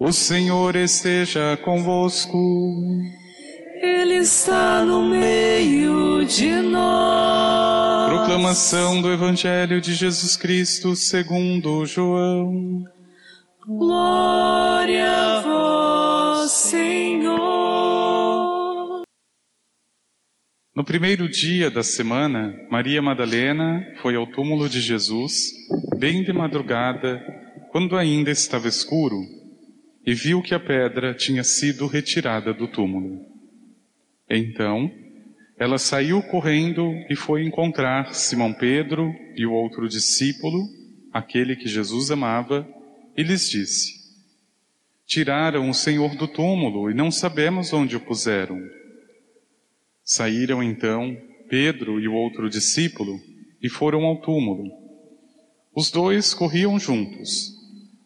O Senhor esteja convosco. Ele está no meio de nós. Proclamação do Evangelho de Jesus Cristo segundo João. Glória a vós, Senhor. No primeiro dia da semana, Maria Madalena foi ao túmulo de Jesus, bem de madrugada, quando ainda estava escuro, e viu que a pedra tinha sido retirada do túmulo. Então, ela saiu correndo e foi encontrar Simão Pedro e o outro discípulo, aquele que Jesus amava, e lhes disse: Tiraram o Senhor do túmulo e não sabemos onde o puseram. Saíram então Pedro e o outro discípulo e foram ao túmulo. Os dois corriam juntos,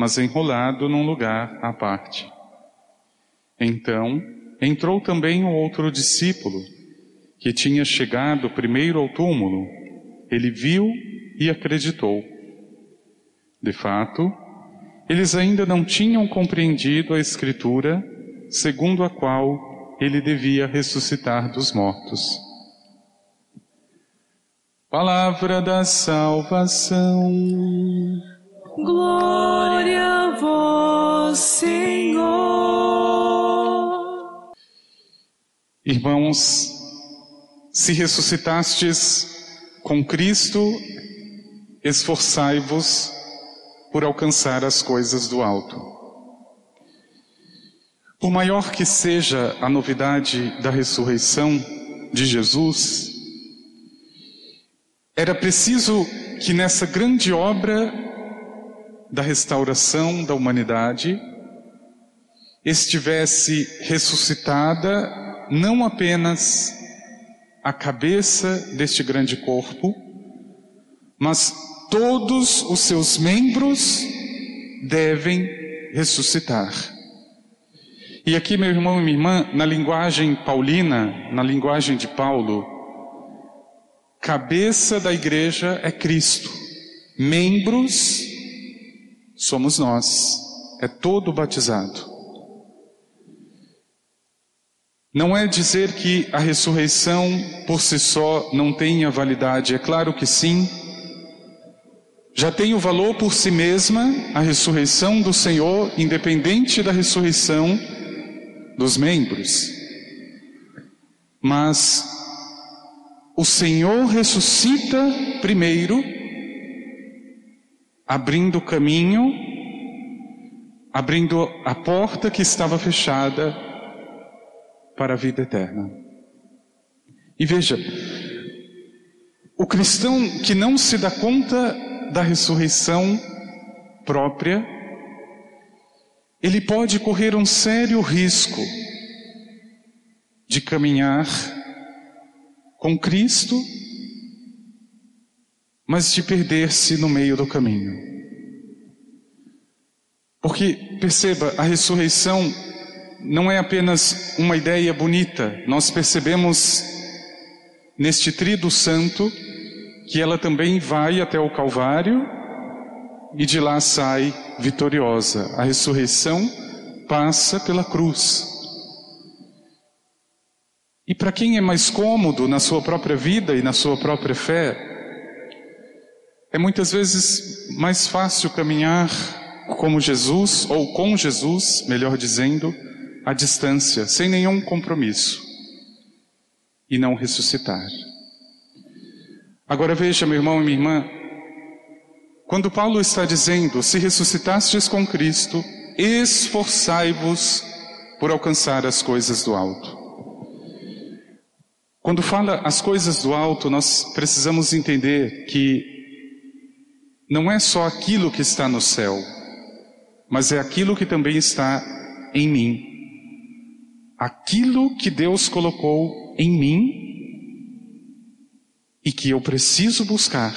mas enrolado num lugar à parte. Então entrou também o outro discípulo, que tinha chegado primeiro ao túmulo. Ele viu e acreditou. De fato, eles ainda não tinham compreendido a Escritura, segundo a qual ele devia ressuscitar dos mortos. Palavra da salvação. Glória a vós, Senhor. Irmãos, se ressuscitastes com Cristo, esforçai-vos por alcançar as coisas do alto. Por maior que seja a novidade da ressurreição de Jesus, era preciso que nessa grande obra da restauração da humanidade estivesse ressuscitada não apenas a cabeça deste grande corpo, mas todos os seus membros devem ressuscitar. E aqui, meu irmão e minha irmã, na linguagem paulina, na linguagem de Paulo, cabeça da igreja é Cristo, membros somos nós, é todo batizado. Não é dizer que a ressurreição por si só não tenha validade, é claro que sim, já tem o valor por si mesma a ressurreição do Senhor, independente da ressurreição dos membros. Mas o Senhor ressuscita primeiro, abrindo o caminho, abrindo a porta que estava fechada para a vida eterna. E veja, o cristão que não se dá conta da ressurreição própria, ele pode correr um sério risco de caminhar com Cristo, mas de perder-se no meio do caminho. Porque, perceba, a ressurreição não é apenas uma ideia bonita, nós percebemos neste trido santo que ela também vai até o Calvário e de lá sai vitoriosa. A ressurreição passa pela cruz. E para quem é mais cômodo na sua própria vida e na sua própria fé, é muitas vezes mais fácil caminhar como Jesus, ou com Jesus, melhor dizendo, à distância, sem nenhum compromisso, e não ressuscitar. Agora veja, meu irmão e minha irmã, quando Paulo está dizendo, se ressuscitastes com Cristo, esforçai-vos por alcançar as coisas do alto. Quando fala as coisas do alto, nós precisamos entender que não é só aquilo que está no céu, mas é aquilo que também está em mim. Aquilo que Deus colocou em mim e que eu preciso buscar.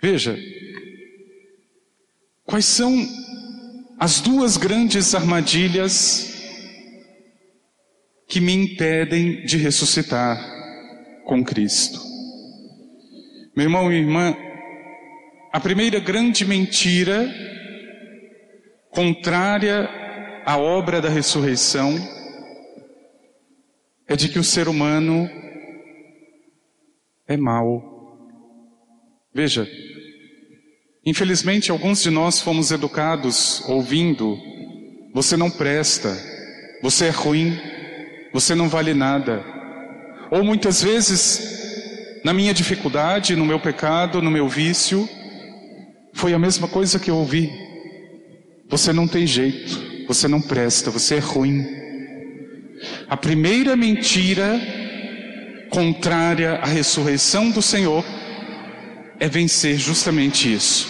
Veja, quais são as duas grandes armadilhas que me impedem de ressuscitar com Cristo. Meu irmão e irmã, a primeira grande mentira contrária à obra da ressurreição é de que o ser humano é mau. Veja, infelizmente alguns de nós fomos educados ouvindo: você não presta, você é ruim, você não vale nada. Ou muitas vezes, na minha dificuldade, no meu pecado, no meu vício, foi a mesma coisa que eu ouvi. Você não tem jeito, você não presta, você é ruim. A primeira mentira contrária à ressurreição do Senhor é vencer justamente isso.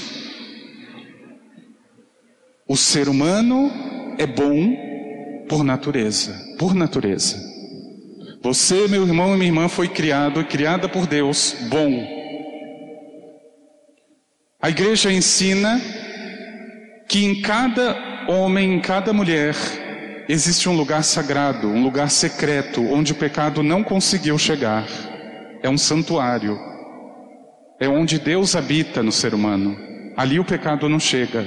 O ser humano é bom por natureza, por natureza. Você, meu irmão e minha irmã, foi criado e criada por Deus, bom. A igreja ensina que em cada homem, em cada mulher, existe um lugar sagrado, um lugar secreto, onde o pecado não conseguiu chegar. É um santuário. É onde Deus habita no ser humano. Ali o pecado não chega.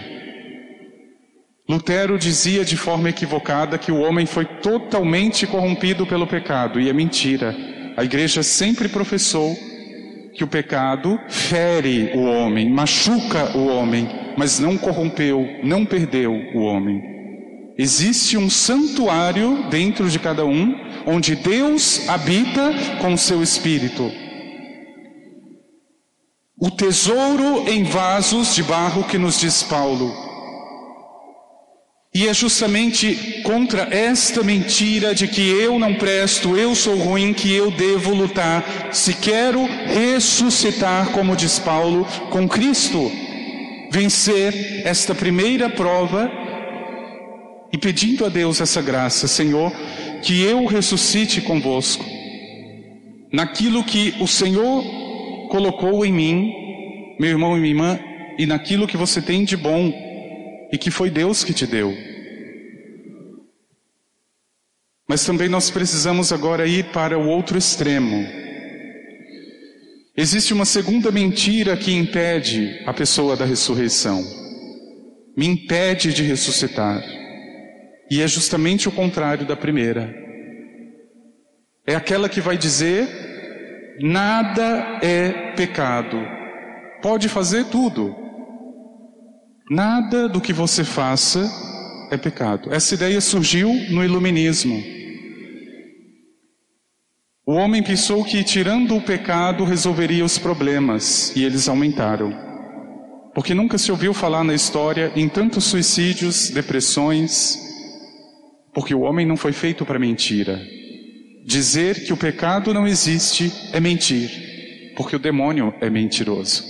Lutero dizia de forma equivocada que o homem foi totalmente corrompido pelo pecado, e é mentira. A igreja sempre professou que o pecado fere o homem, machuca o homem, mas não corrompeu, não perdeu o homem. Existe um santuário dentro de cada um, onde Deus habita com seu espírito. O tesouro em vasos de barro que nos diz Paulo e é justamente contra esta mentira de que eu não presto, eu sou ruim, que eu devo lutar, se quero ressuscitar, como diz Paulo, com Cristo, vencer esta primeira prova e pedindo a Deus essa graça, Senhor, que eu ressuscite convosco, naquilo que o Senhor colocou em mim, meu irmão e minha irmã, e naquilo que você tem de bom e que foi Deus que te deu. Mas também nós precisamos agora ir para o outro extremo. Existe uma segunda mentira que impede a pessoa da ressurreição. Me impede de ressuscitar. E é justamente o contrário da primeira. É aquela que vai dizer: nada é pecado. Pode fazer tudo. Nada do que você faça é pecado. Essa ideia surgiu no iluminismo. O homem pensou que tirando o pecado resolveria os problemas e eles aumentaram. Porque nunca se ouviu falar na história em tantos suicídios, depressões, porque o homem não foi feito para mentira. Dizer que o pecado não existe é mentir, porque o demônio é mentiroso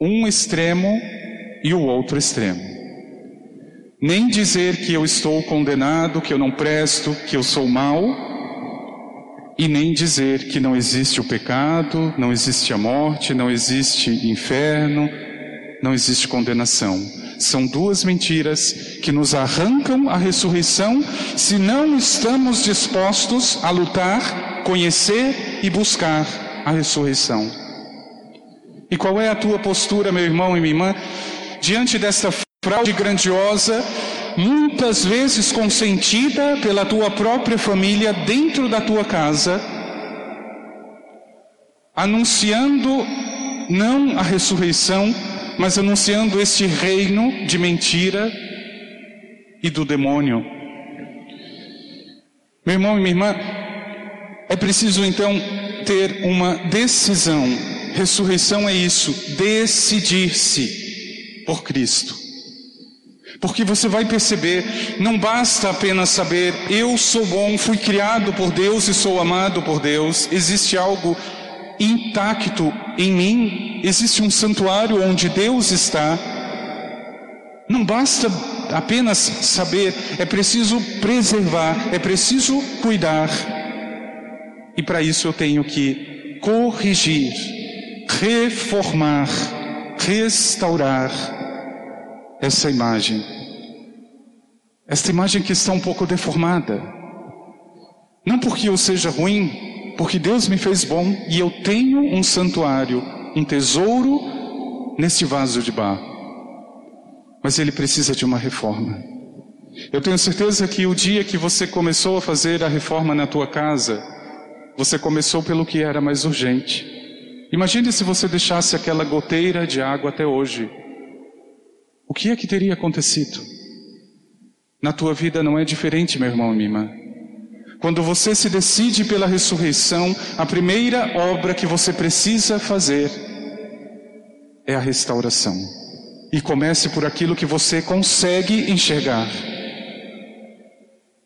um extremo e o outro extremo. Nem dizer que eu estou condenado, que eu não presto, que eu sou mau, e nem dizer que não existe o pecado, não existe a morte, não existe inferno, não existe condenação. São duas mentiras que nos arrancam a ressurreição se não estamos dispostos a lutar, conhecer e buscar a ressurreição. E qual é a tua postura, meu irmão e minha irmã, diante desta fraude grandiosa, muitas vezes consentida pela tua própria família dentro da tua casa, anunciando não a ressurreição, mas anunciando este reino de mentira e do demônio. Meu irmão e minha irmã, é preciso então ter uma decisão Ressurreição é isso, decidir-se por Cristo. Porque você vai perceber, não basta apenas saber, eu sou bom, fui criado por Deus e sou amado por Deus, existe algo intacto em mim, existe um santuário onde Deus está. Não basta apenas saber, é preciso preservar, é preciso cuidar. E para isso eu tenho que corrigir, reformar, restaurar essa imagem. Esta imagem que está um pouco deformada. Não porque eu seja ruim, porque Deus me fez bom e eu tenho um santuário, um tesouro neste vaso de barro. Mas ele precisa de uma reforma. Eu tenho certeza que o dia que você começou a fazer a reforma na tua casa, você começou pelo que era mais urgente. Imagine se você deixasse aquela goteira de água até hoje. O que é que teria acontecido? Na tua vida não é diferente, meu irmão e minha irmã. Quando você se decide pela ressurreição, a primeira obra que você precisa fazer é a restauração. E comece por aquilo que você consegue enxergar.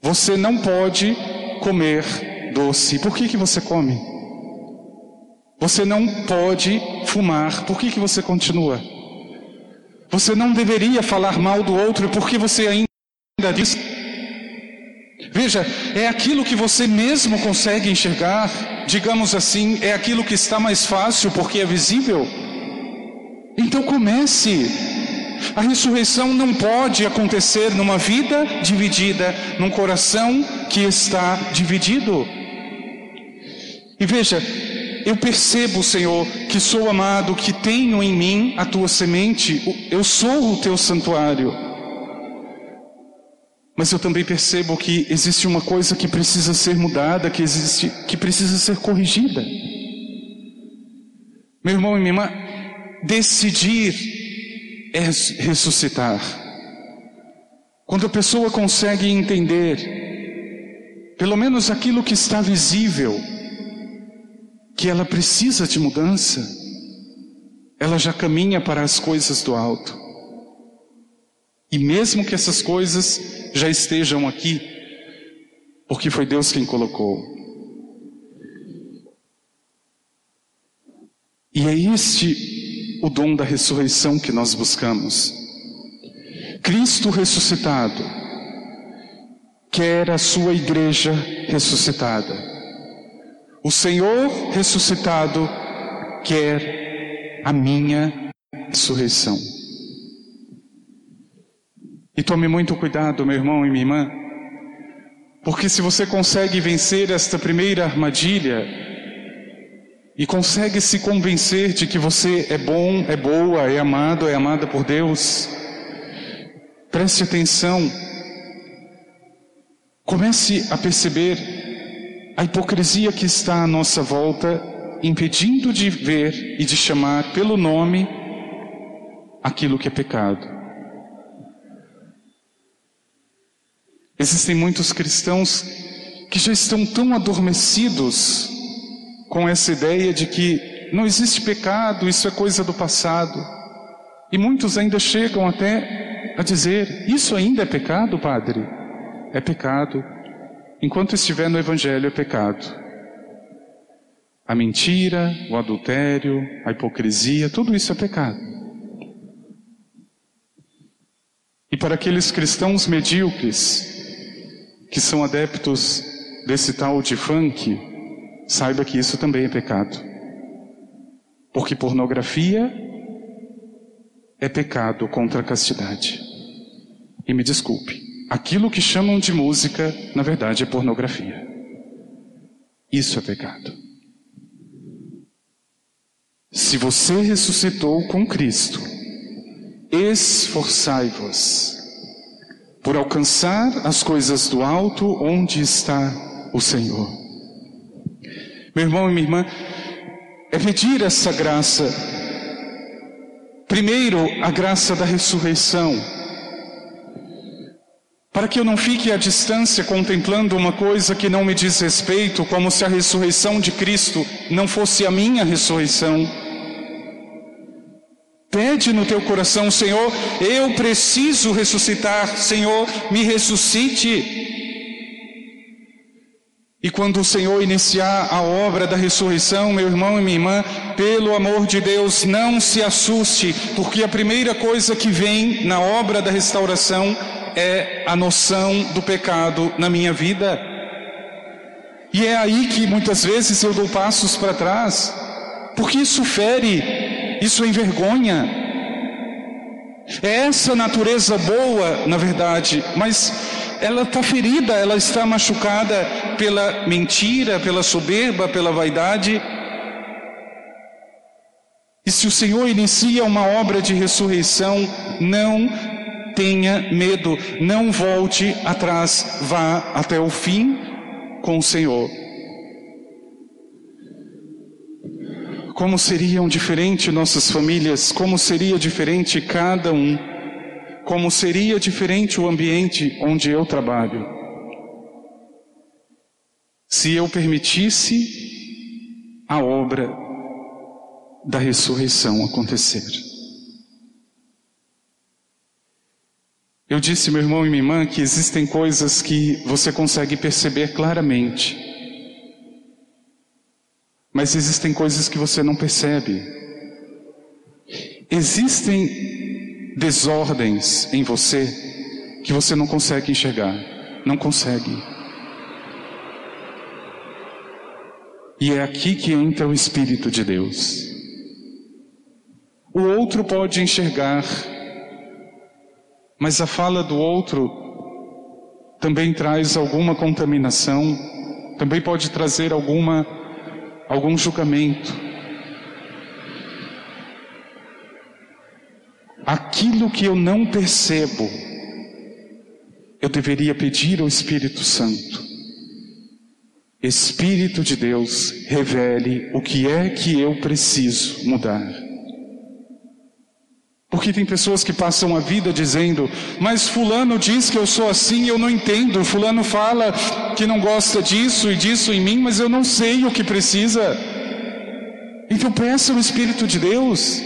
Você não pode comer doce. Por que, que você come? Você não pode fumar. Por que, que você continua? Você não deveria falar mal do outro. Por que você ainda diz? Veja, é aquilo que você mesmo consegue enxergar. Digamos assim, é aquilo que está mais fácil porque é visível. Então comece. A ressurreição não pode acontecer numa vida dividida, num coração que está dividido. E veja, eu percebo, Senhor, que sou amado, que tenho em mim a tua semente, eu sou o teu santuário. Mas eu também percebo que existe uma coisa que precisa ser mudada, que existe, que precisa ser corrigida. Meu irmão e minha irmã, decidir é ressuscitar. Quando a pessoa consegue entender, pelo menos aquilo que está visível, que ela precisa de mudança, ela já caminha para as coisas do alto. E mesmo que essas coisas já estejam aqui, porque foi Deus quem colocou. E é este o dom da ressurreição que nós buscamos. Cristo ressuscitado quer a sua igreja ressuscitada. O Senhor ressuscitado quer a minha ressurreição. E tome muito cuidado, meu irmão e minha irmã, porque se você consegue vencer esta primeira armadilha e consegue se convencer de que você é bom, é boa, é amado, é amada por Deus, preste atenção, comece a perceber a hipocrisia que está à nossa volta, impedindo de ver e de chamar pelo nome aquilo que é pecado. Existem muitos cristãos que já estão tão adormecidos com essa ideia de que não existe pecado, isso é coisa do passado. E muitos ainda chegam até a dizer: Isso ainda é pecado, padre? É pecado. Enquanto estiver no Evangelho, é pecado. A mentira, o adultério, a hipocrisia, tudo isso é pecado. E para aqueles cristãos medíocres, que são adeptos desse tal de funk, saiba que isso também é pecado. Porque pornografia é pecado contra a castidade. E me desculpe, Aquilo que chamam de música, na verdade, é pornografia. Isso é pecado. Se você ressuscitou com Cristo, esforçai-vos por alcançar as coisas do alto onde está o Senhor. Meu irmão e minha irmã, é pedir essa graça. Primeiro, a graça da ressurreição para que eu não fique à distância contemplando uma coisa que não me diz respeito, como se a ressurreição de Cristo não fosse a minha ressurreição. Pede no teu coração, Senhor, eu preciso ressuscitar, Senhor, me ressuscite. E quando o Senhor iniciar a obra da ressurreição, meu irmão e minha irmã, pelo amor de Deus, não se assuste, porque a primeira coisa que vem na obra da restauração é a noção do pecado na minha vida. E é aí que muitas vezes eu dou passos para trás, porque isso fere, isso envergonha. É essa natureza boa, na verdade, mas ela está ferida, ela está machucada pela mentira, pela soberba, pela vaidade. E se o Senhor inicia uma obra de ressurreição, não tenha medo, não volte atrás, vá até o fim com o Senhor. Como seriam diferentes nossas famílias, como seria diferente cada um como seria diferente o ambiente onde eu trabalho. Se eu permitisse a obra da ressurreição acontecer. Eu disse, meu irmão e minha irmã, que existem coisas que você consegue perceber claramente, mas existem coisas que você não percebe. Existem desordens em você que você não consegue enxergar. Não consegue. E é aqui que entra o Espírito de Deus. O outro pode enxergar, mas a fala do outro também traz alguma contaminação, também pode trazer alguma algum julgamento. aquilo que eu não percebo, eu deveria pedir ao Espírito Santo. Espírito de Deus, revele o que é que eu preciso mudar. Porque tem pessoas que passam a vida dizendo, mas Fulano diz que eu sou assim e eu não entendo. Fulano fala que não gosta disso e disso em mim, mas eu não sei o que precisa. Então peça o Espírito de Deus.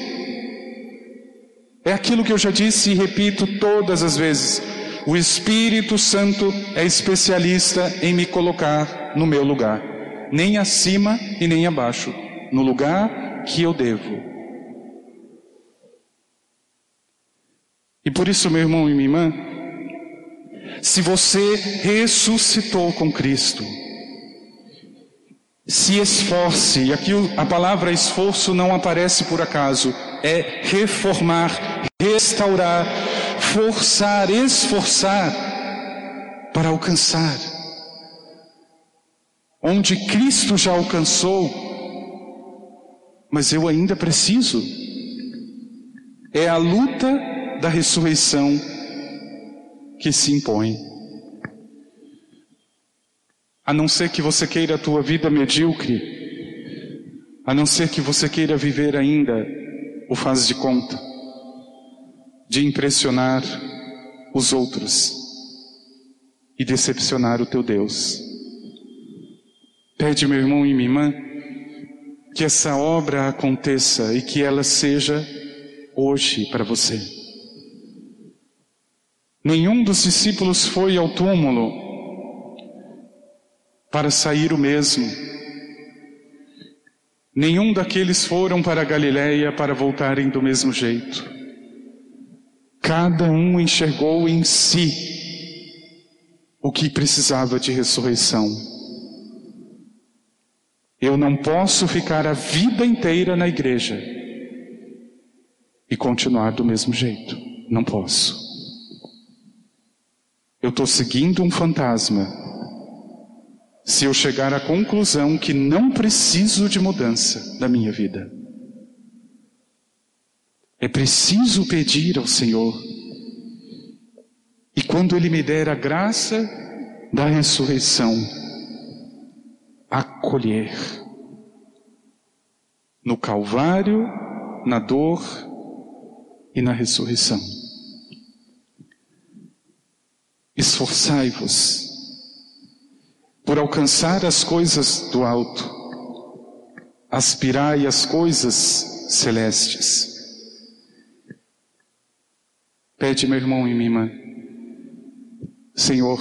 É aquilo que eu já disse e repito todas as vezes. O Espírito Santo é especialista em me colocar no meu lugar, nem acima e nem abaixo, no lugar que eu devo. E por isso, meu irmão e minha irmã, se você ressuscitou com Cristo, se esforce, e aqui a palavra esforço não aparece por acaso, é reformar, restaurar, forçar, esforçar para alcançar. Onde Cristo já alcançou, mas eu ainda preciso. É a luta da ressurreição que se impõe. A não ser que você queira a tua vida medíocre, a não ser que você queira viver ainda o faz de conta, de impressionar os outros e decepcionar o teu Deus. Pede, meu irmão e minha irmã, que essa obra aconteça e que ela seja hoje para você. Nenhum dos discípulos foi ao túmulo para sair o mesmo. Nenhum daqueles foram para Galiléia para voltarem do mesmo jeito. Cada um enxergou em si o que precisava de ressurreição. Eu não posso ficar a vida inteira na igreja e continuar do mesmo jeito. Não posso. Eu estou seguindo um fantasma se eu chegar à conclusão que não preciso de mudança na minha vida. É preciso pedir ao Senhor. E quando Ele me der a graça da ressurreição, acolher. No Calvário, na dor e na ressurreição. Esforçai-vos por alcançar as coisas do alto, aspirai as coisas celestes. Pede, meu irmão e minha irmã, Senhor,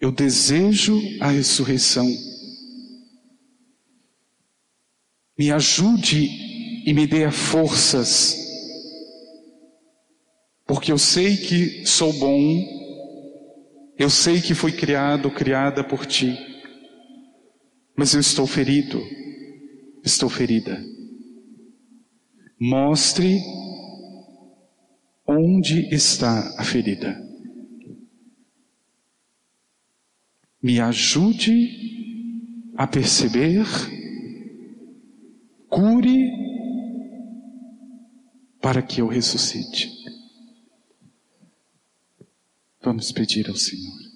Eu desejo a ressurreição. Me ajude e me dê forças, porque eu sei que sou bom, eu sei que fui criado, criada por ti, mas eu estou ferido, estou ferida. Mostre onde está a ferida. Me ajude a perceber, cure, para que eu ressuscite. Vamos pedir ao Senhor.